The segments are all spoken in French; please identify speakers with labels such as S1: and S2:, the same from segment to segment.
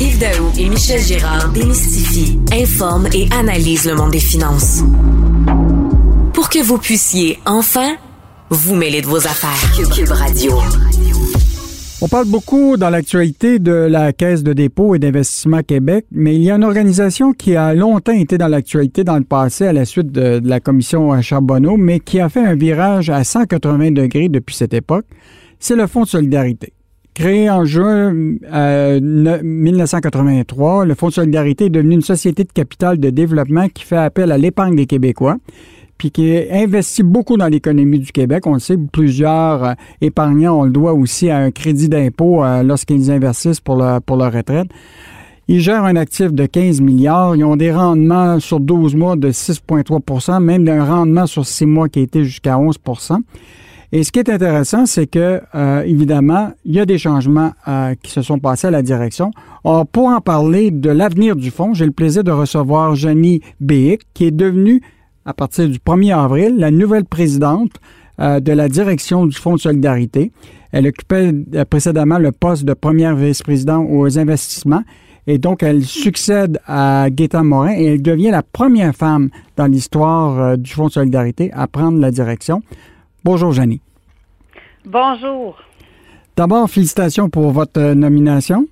S1: Yves Daou et Michel Gérard démystifient, informent et analysent le monde des finances. Pour que vous puissiez enfin vous mêler de vos affaires. Cube Radio.
S2: On parle beaucoup dans l'actualité de la Caisse de dépôt et d'investissement Québec, mais il y a une organisation qui a longtemps été dans l'actualité dans le passé à la suite de, la commission Charbonneau, mais qui a fait un virage à 180 degrés depuis cette époque. C'est le Fonds de solidarité. Créé en juin 1983, le Fonds de solidarité est devenu une société de capital de développement qui fait appel à l'épargne des Québécois puis qui investit beaucoup dans l'économie du Québec. On le sait, plusieurs euh, épargnants, on le doit aussi à un crédit d'impôt euh, lorsqu'ils investissent pour leur retraite. Ils gèrent un actif de 15 milliards. Ils ont des rendements sur 12 mois de 6,3% même d'un rendement sur 6 mois qui a été jusqu'à 11 et ce qui est intéressant, c'est que, euh, évidemment, il y a des changements qui se sont passés à la direction. Or, pour en parler de l'avenir du fonds, j'ai le plaisir de recevoir Jenny Béic, qui est devenue à partir du 1er avril, la nouvelle présidente euh, de la direction du Fonds de solidarité. Elle occupait euh, précédemment le poste de première vice-présidente aux investissements et donc elle succède à Gaétan Morin et elle devient la première femme dans l'histoire euh, du Fonds de solidarité à prendre la direction. Bonjour, Janie.
S3: Bonjour.
S2: D'abord, félicitations pour votre nomination.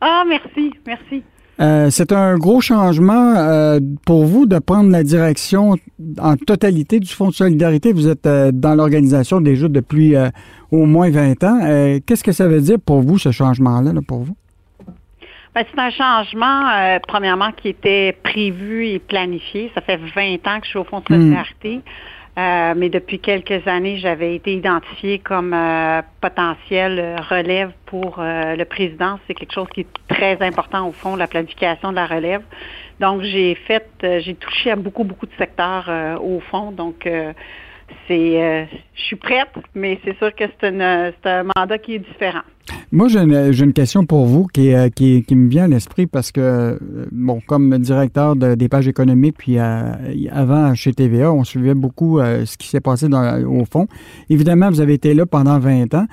S3: Ah, merci, merci.
S2: Euh, c'est un gros changement euh, pour vous de prendre la direction en totalité du Fonds de solidarité. Vous êtes euh, dans l'organisation déjà depuis au moins 20 ans. Qu'est-ce que ça veut dire pour vous, ce changement-là, pour vous?
S3: Ben, c'est un changement, premièrement, qui était prévu et planifié. Ça fait 20 ans que je suis au Fonds de hmm. solidarité. Euh, mais depuis quelques années, j'avais été identifiée comme euh, potentiel relève pour euh, le président. C'est quelque chose qui est très important au fond, la planification de la relève. Donc, j'ai fait, j'ai touché à beaucoup, beaucoup de secteurs au fond. Donc, c'est, je suis prête, mais c'est sûr que c'est, un mandat qui est différent.
S2: Moi, j'ai une, question pour vous euh, qui, me vient à l'esprit parce que, euh, bon, comme directeur des pages économiques, puis euh, avant chez TVA, on suivait beaucoup ce qui s'est passé au fond. Évidemment, vous avez été là pendant 20 ans.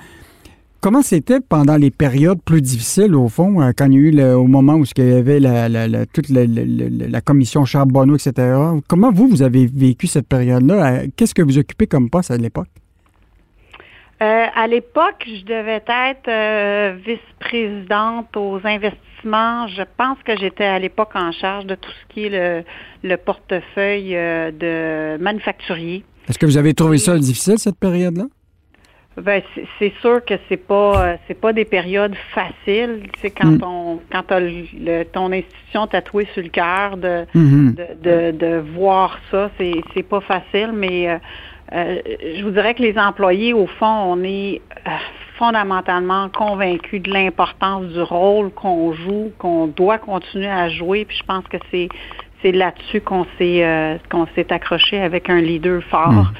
S2: Comment c'était pendant les périodes plus difficiles, au fond, quand il y a eu au moment où il y avait la, toute la, commission Charbonneau, etc. Comment vous, vous avez vécu cette période-là? Qu'est-ce que vous occupez comme poste à l'époque?
S3: Euh, à l'époque, je devais être euh, vice-présidente aux investissements. Je pense que j'étais à l'époque en charge de tout ce qui est le, portefeuille euh, de manufacturier.
S2: Est-ce que vous avez trouvé ça difficile cette période-là?
S3: Ben, c'est sûr que c'est pas c'est pas des périodes faciles. C'est quand mm. on quand le, ton institution tatouée sur le cœur de, mm-hmm. de, de, voir ça, c'est c'est pas facile, mais euh, je vous dirais que les employés, au fond, on est euh, fondamentalement convaincus de l'importance du rôle qu'on joue, qu'on doit continuer à jouer. Puis je pense que c'est c'est là-dessus qu'on s'est euh, qu'on s'est accroché avec un leader fort. Hmm.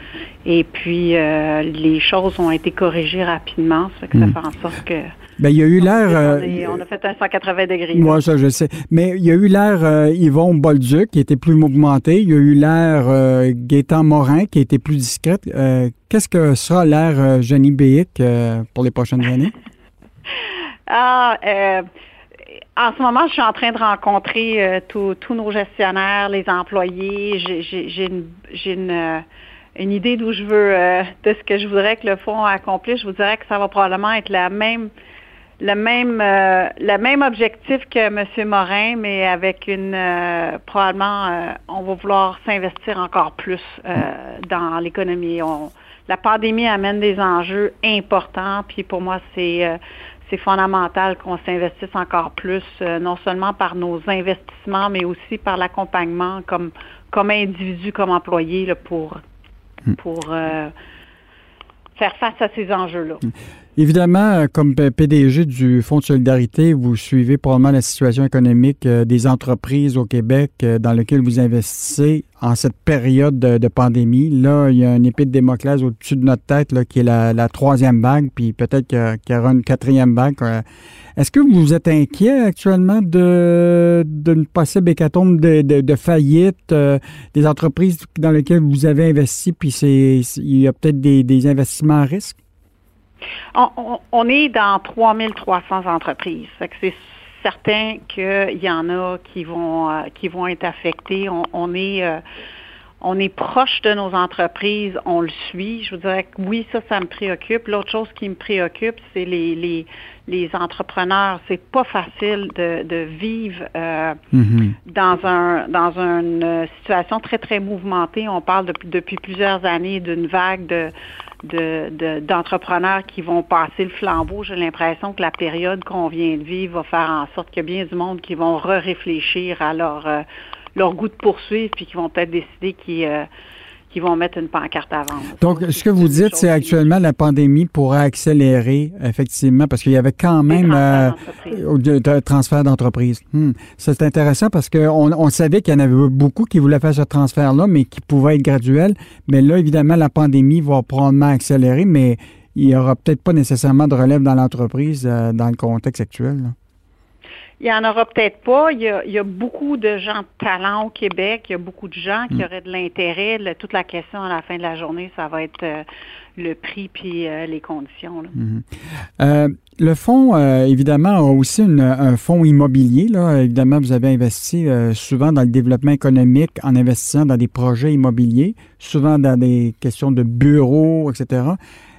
S3: Et puis les choses ont été corrigées rapidement, ça fait que ça hmm. fait en sorte que
S2: ben, il y a eu l'air.
S3: on, a fait un 180 degrés.
S2: Moi, ça, je sais. Mais il y a eu l'air euh, Yvon Bolduc, qui était plus mouvementé. Il y a eu l'air euh, Gaétan Morin, qui était plus discrète. Euh, qu'est-ce que sera l'air euh, Jenny Béic pour les prochaines années?
S3: ah, en ce moment, je suis en train de rencontrer tous nos gestionnaires, les employés. J'ai une, une, idée d'où je veux, de ce que je voudrais que le fonds accomplisse. Je vous dirais que ça va probablement être le même euh, objectif que M. Morin, mais avec une euh, probablement euh, on va vouloir s'investir encore plus dans l'économie. la pandémie amène des enjeux importants, puis pour moi c'est c'est fondamental qu'on s'investisse encore plus, non seulement par nos investissements, mais aussi par l'accompagnement comme comme individu, comme employé là, pour hmm. pour faire face à ces enjeux-là.
S2: Évidemment, euh, comme PDG du Fonds de solidarité, vous suivez probablement la situation économique euh, des entreprises au Québec euh, dans lesquelles vous investissez en cette période de, pandémie. Là, il y a une épée de Démoclès au-dessus de notre tête là, qui est la, troisième vague, puis peut-être qu'il y aura une quatrième vague. Est-ce que vous êtes inquiet actuellement de d'une possible hécatombe de, de, faillite des entreprises dans lesquelles vous avez investi, puis il y a peut-être des investissements à risque?
S3: On, est dans 3300 entreprises. certain qu'il y en a qui vont euh, qui vont être affectés. On, est euh, on est proche de nos entreprises, on le suit. Je vous dirais que oui, ça, ça me préoccupe. L'autre chose qui me préoccupe, c'est les, les, les entrepreneurs. C'est pas facile de, de vivre euh, mm-hmm. dans un dans une situation très très mouvementée. On parle depuis, depuis plusieurs années d'une vague de d'entrepreneurs qui vont passer le flambeau. J'ai l'impression que la période qu'on vient de vivre va faire en sorte qu'il y a bien du monde qui vont re-réfléchir à leur, euh, leur goût de poursuivre, puis qui vont peut-être décider qu'ils euh, qui vont mettre une pancarte à vendre.
S2: Donc, ce que vous dites, c'est actuellement la pandémie pourrait accélérer, effectivement, parce qu'il y avait quand même euh, de transfert d'entreprise. Hmm. C'est intéressant parce qu'on on savait qu'il y en avait beaucoup qui voulaient faire ce transfert-là, mais qui pouvait être graduel. Mais là, évidemment, la pandémie va probablement accélérer, mais il n'y aura peut-être pas nécessairement de relève dans l'entreprise euh, dans le contexte actuel.
S3: Il n'y en aura peut-être pas. Il y, a, beaucoup de gens de talent au Québec. Il y a beaucoup de gens qui mm. auraient de l'intérêt. toute la question à la fin de la journée, ça va être euh, le prix puis euh, les conditions.
S2: Mm-hmm. Euh, le fonds, évidemment, a aussi un fonds immobilier. Là. Évidemment, vous avez investi souvent dans le développement économique en investissant dans des projets immobiliers, souvent dans des questions de bureaux, etc.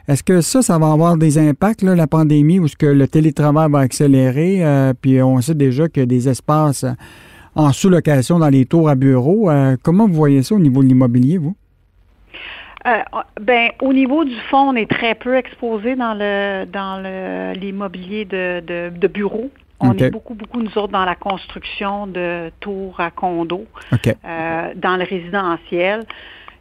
S2: Est-ce que ça, ça va avoir des impacts, là, la pandémie, ou est-ce que le télétravail va accélérer? Euh, puis on sait déjà qu'il y a des espaces en sous-location dans les tours à bureaux. Euh, comment vous voyez ça au niveau de l'immobilier, vous?
S3: Euh, ben, au niveau du fonds, on est très peu exposé dans le dans l'immobilier de, de, de bureaux. On est beaucoup, beaucoup, nous autres, dans la construction de tours à condos, dans le résidentiel.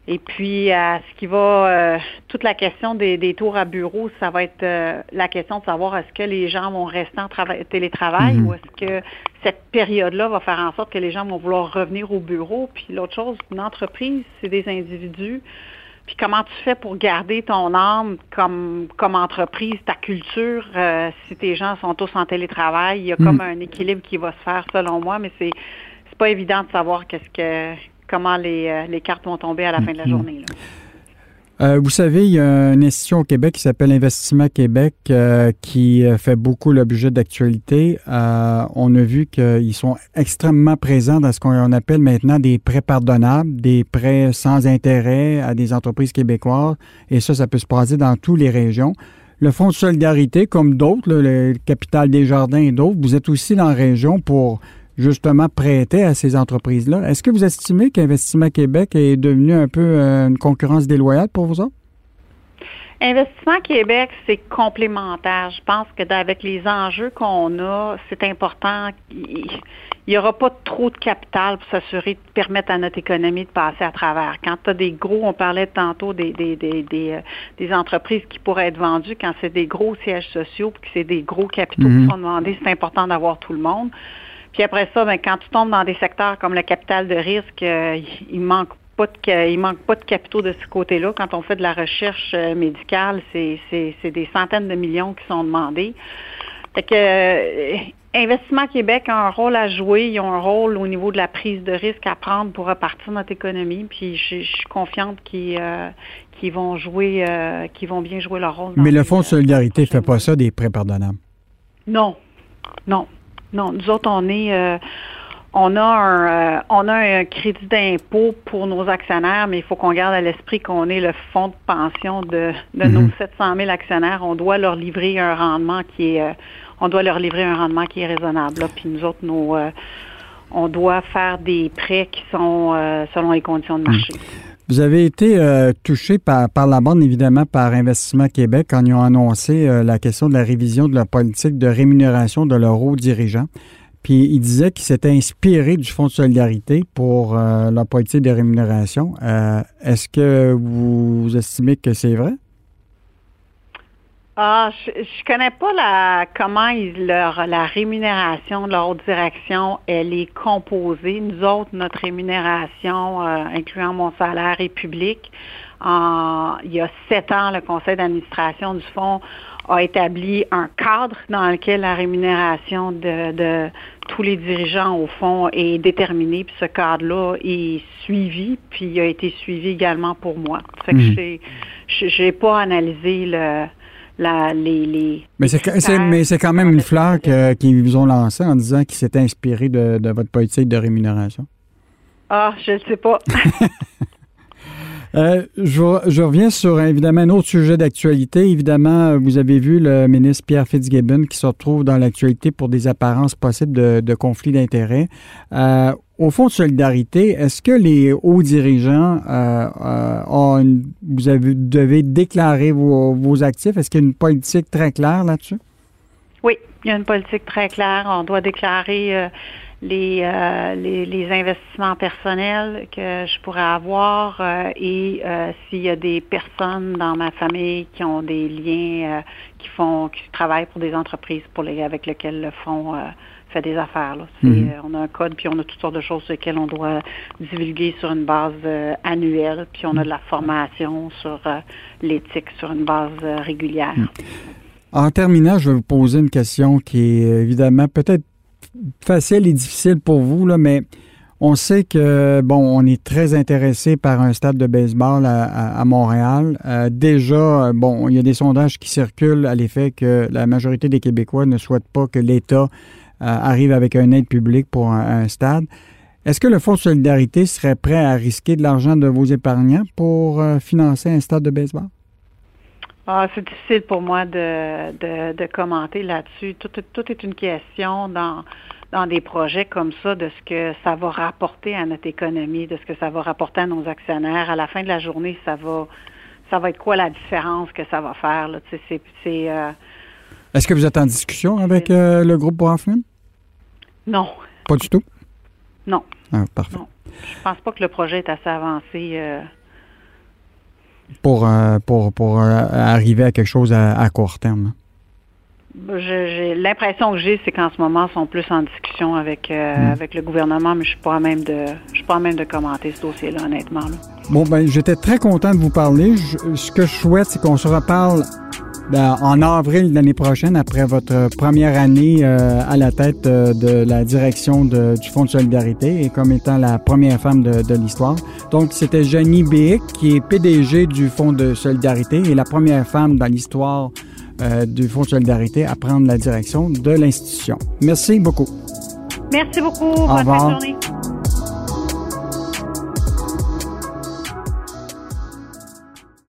S3: Et puis, à ce qui va, euh, toute la question des, tours à bureau, ça va être euh, la question de savoir est-ce que les gens vont rester en télétravail mhm. ou est-ce que cette période-là va faire en sorte que les gens vont vouloir revenir au bureau. Puis l'autre chose, une entreprise, c'est des individus. Puis comment tu fais pour garder ton âme comme, comme entreprise, ta culture, euh, si tes gens sont tous en télétravail, il y a comme mhm. un équilibre qui va se faire selon moi, mais c'est c'est pas évident de savoir qu'est-ce que comment les, euh, les, cartes vont tomber à la fin de la mm-hmm. journée.
S2: Euh, vous savez, il y a une institution au Québec qui s'appelle Investissement Québec euh, qui fait beaucoup l'objet d'actualité. on a vu qu'ils sont extrêmement présents dans ce qu'on appelle maintenant des prêts pardonnables, des prêts sans intérêt à des entreprises québécoises. Et ça, ça peut se passer dans toutes les régions. Le Fonds de solidarité, comme d'autres, le Capital des Jardins et d'autres, vous êtes aussi dans la région pour justement prêter à ces entreprises-là. Est-ce que vous estimez qu'Investissement Québec est devenu un peu euh, une concurrence déloyale pour vous autres?
S3: Investissement Québec, c'est complémentaire. Je pense que avec les enjeux qu'on a, c'est important. Il n'y aura pas trop de capital pour s'assurer de permettre à notre économie de passer à travers. Quand tu as des gros, on parlait tantôt des, des, des, des, euh, entreprises qui pourraient être vendues, quand c'est des gros sièges sociaux, puis que c'est des gros capitaux qui mhm. sont demandés, c'est important d'avoir tout le monde. Puis après ça, ben, quand tu tombes dans des secteurs comme le capital de risque, euh, il manque pas de, il manque pas de capitaux de ce côté-là. Quand on fait de la recherche euh, médicale, c'est, des centaines de millions qui sont demandés. Fait que euh, Investissement Québec a un rôle à jouer. Ils ont un rôle au niveau de la prise de risque à prendre pour repartir notre économie. Puis je, suis confiante qu'ils, vont jouer, qu'ils vont bien jouer leur rôle.
S2: Mais le Fonds de solidarité ne fait pas ça des prêts pardonnables?
S3: Non, non. Non, nous autres, on est euh, on a un euh, on a un crédit d'impôt pour nos actionnaires, mais il faut qu'on garde à l'esprit qu'on est le fonds de pension de, de nos 700 mhm. 000 actionnaires. On doit leur livrer un rendement qui est euh, on doit leur livrer un rendement qui est raisonnable. Puis nous autres, nos on doit faire des prêts qui sont selon les conditions de marché. Mhm.
S2: Vous avez été euh, touché par, par la bande, évidemment, par Investissement Québec quand ils ont annoncé euh, la question de la révision de la politique de rémunération de leurs hauts dirigeants. Puis ils disaient qu'ils s'étaient inspirés du Fonds de solidarité pour euh, la politique de rémunération. Est-ce que vous estimez que c'est vrai?
S3: Ah, je, je connais pas la comment ils, leur la rémunération de leur haute direction, elle est composée. Nous autres, notre rémunération, euh, incluant mon salaire, est publique. En, il y a sept ans, le conseil d'administration du fonds a établi un cadre dans lequel la rémunération de, de tous les dirigeants au fond est déterminée. Puis ce cadre-là est suivi, puis il a été suivi également pour moi. Fait que mmh. j'ai, j'ai pas analysé le la, les, les
S2: mais c'est quand même une fleur qu'ils vous ont lancée en disant qu'ils s'étaient inspirés de, de, votre politique de rémunération.
S3: Ah, je ne sais pas.
S2: Euh, je, reviens sur évidemment un autre sujet d'actualité. Évidemment, vous avez vu le ministre Pierre Fitzgibbon qui se retrouve dans l'actualité pour des apparences possibles de, de conflits d'intérêts. Euh, au Fonds de solidarité, est-ce que les hauts dirigeants euh, ont vous avez, devez déclarer vos, vos actifs? Est-ce qu'il y a une politique très claire là-dessus?
S3: Oui, il y a une politique très claire. On doit déclarer euh, les, les, investissements personnels que je pourrais avoir euh, et euh, s'il y a des personnes dans ma famille qui ont des liens, qui font, qui travaillent pour des entreprises pour les, avec lesquelles le fonds fait des affaires. Mhm. on a un code, puis on a toutes sortes de choses sur lesquelles on doit divulguer sur une base annuelle, puis on a de la formation sur l'éthique sur une base régulière. Mhm.
S2: En terminant, je vais vous poser une question qui est évidemment peut-être facile et difficile pour vous, là, mais on sait que, bon, on est très intéressé par un stade de baseball à, Montréal. Euh, déjà, bon, il y a des sondages qui circulent à l'effet que la majorité des Québécois ne souhaitent pas que l'État euh, arrive avec un aide publique pour un, stade. Est-ce que le Fonds de solidarité serait prêt à risquer de l'argent de vos épargnants pour euh, financer un stade de baseball?
S3: Ah, c'est difficile pour moi de, de, de commenter là-dessus. Tout, tout, est une question dans, dans des projets comme ça de ce que ça va rapporter à notre économie, de ce que ça va rapporter à nos actionnaires. À la fin de la journée, ça va ça va être quoi la différence que ça va faire? Là? C'est, c'est, euh,
S2: Est-ce que vous êtes en discussion avec euh, le groupe Braffman?
S3: Non.
S2: Pas du tout?
S3: Non.
S2: Ah, parfait.
S3: Non. Je pense pas que le projet est assez avancé. Euh,
S2: pour, pour, pour arriver à quelque chose à, court terme?
S3: J'ai l'impression que j'ai, c'est qu'en ce moment, ils sont plus en discussion avec, euh, hmm. avec le gouvernement, mais je suis pas à même de je suis pas même de commenter ce dossier-là, honnêtement.
S2: Bon, ben, j'étais très content de vous parler. ce que je souhaite, c'est qu'on se reparle en avril l'année prochaine, après votre première année euh, à la tête euh, de la direction du Fonds de solidarité et comme étant la première femme de, l'histoire. Donc, c'était Jenny Bick, qui est PDG du Fonds de solidarité et la première femme dans l'histoire euh, du Fonds de solidarité à prendre la direction de l'institution. Merci beaucoup.
S3: Merci beaucoup. Bonne journée.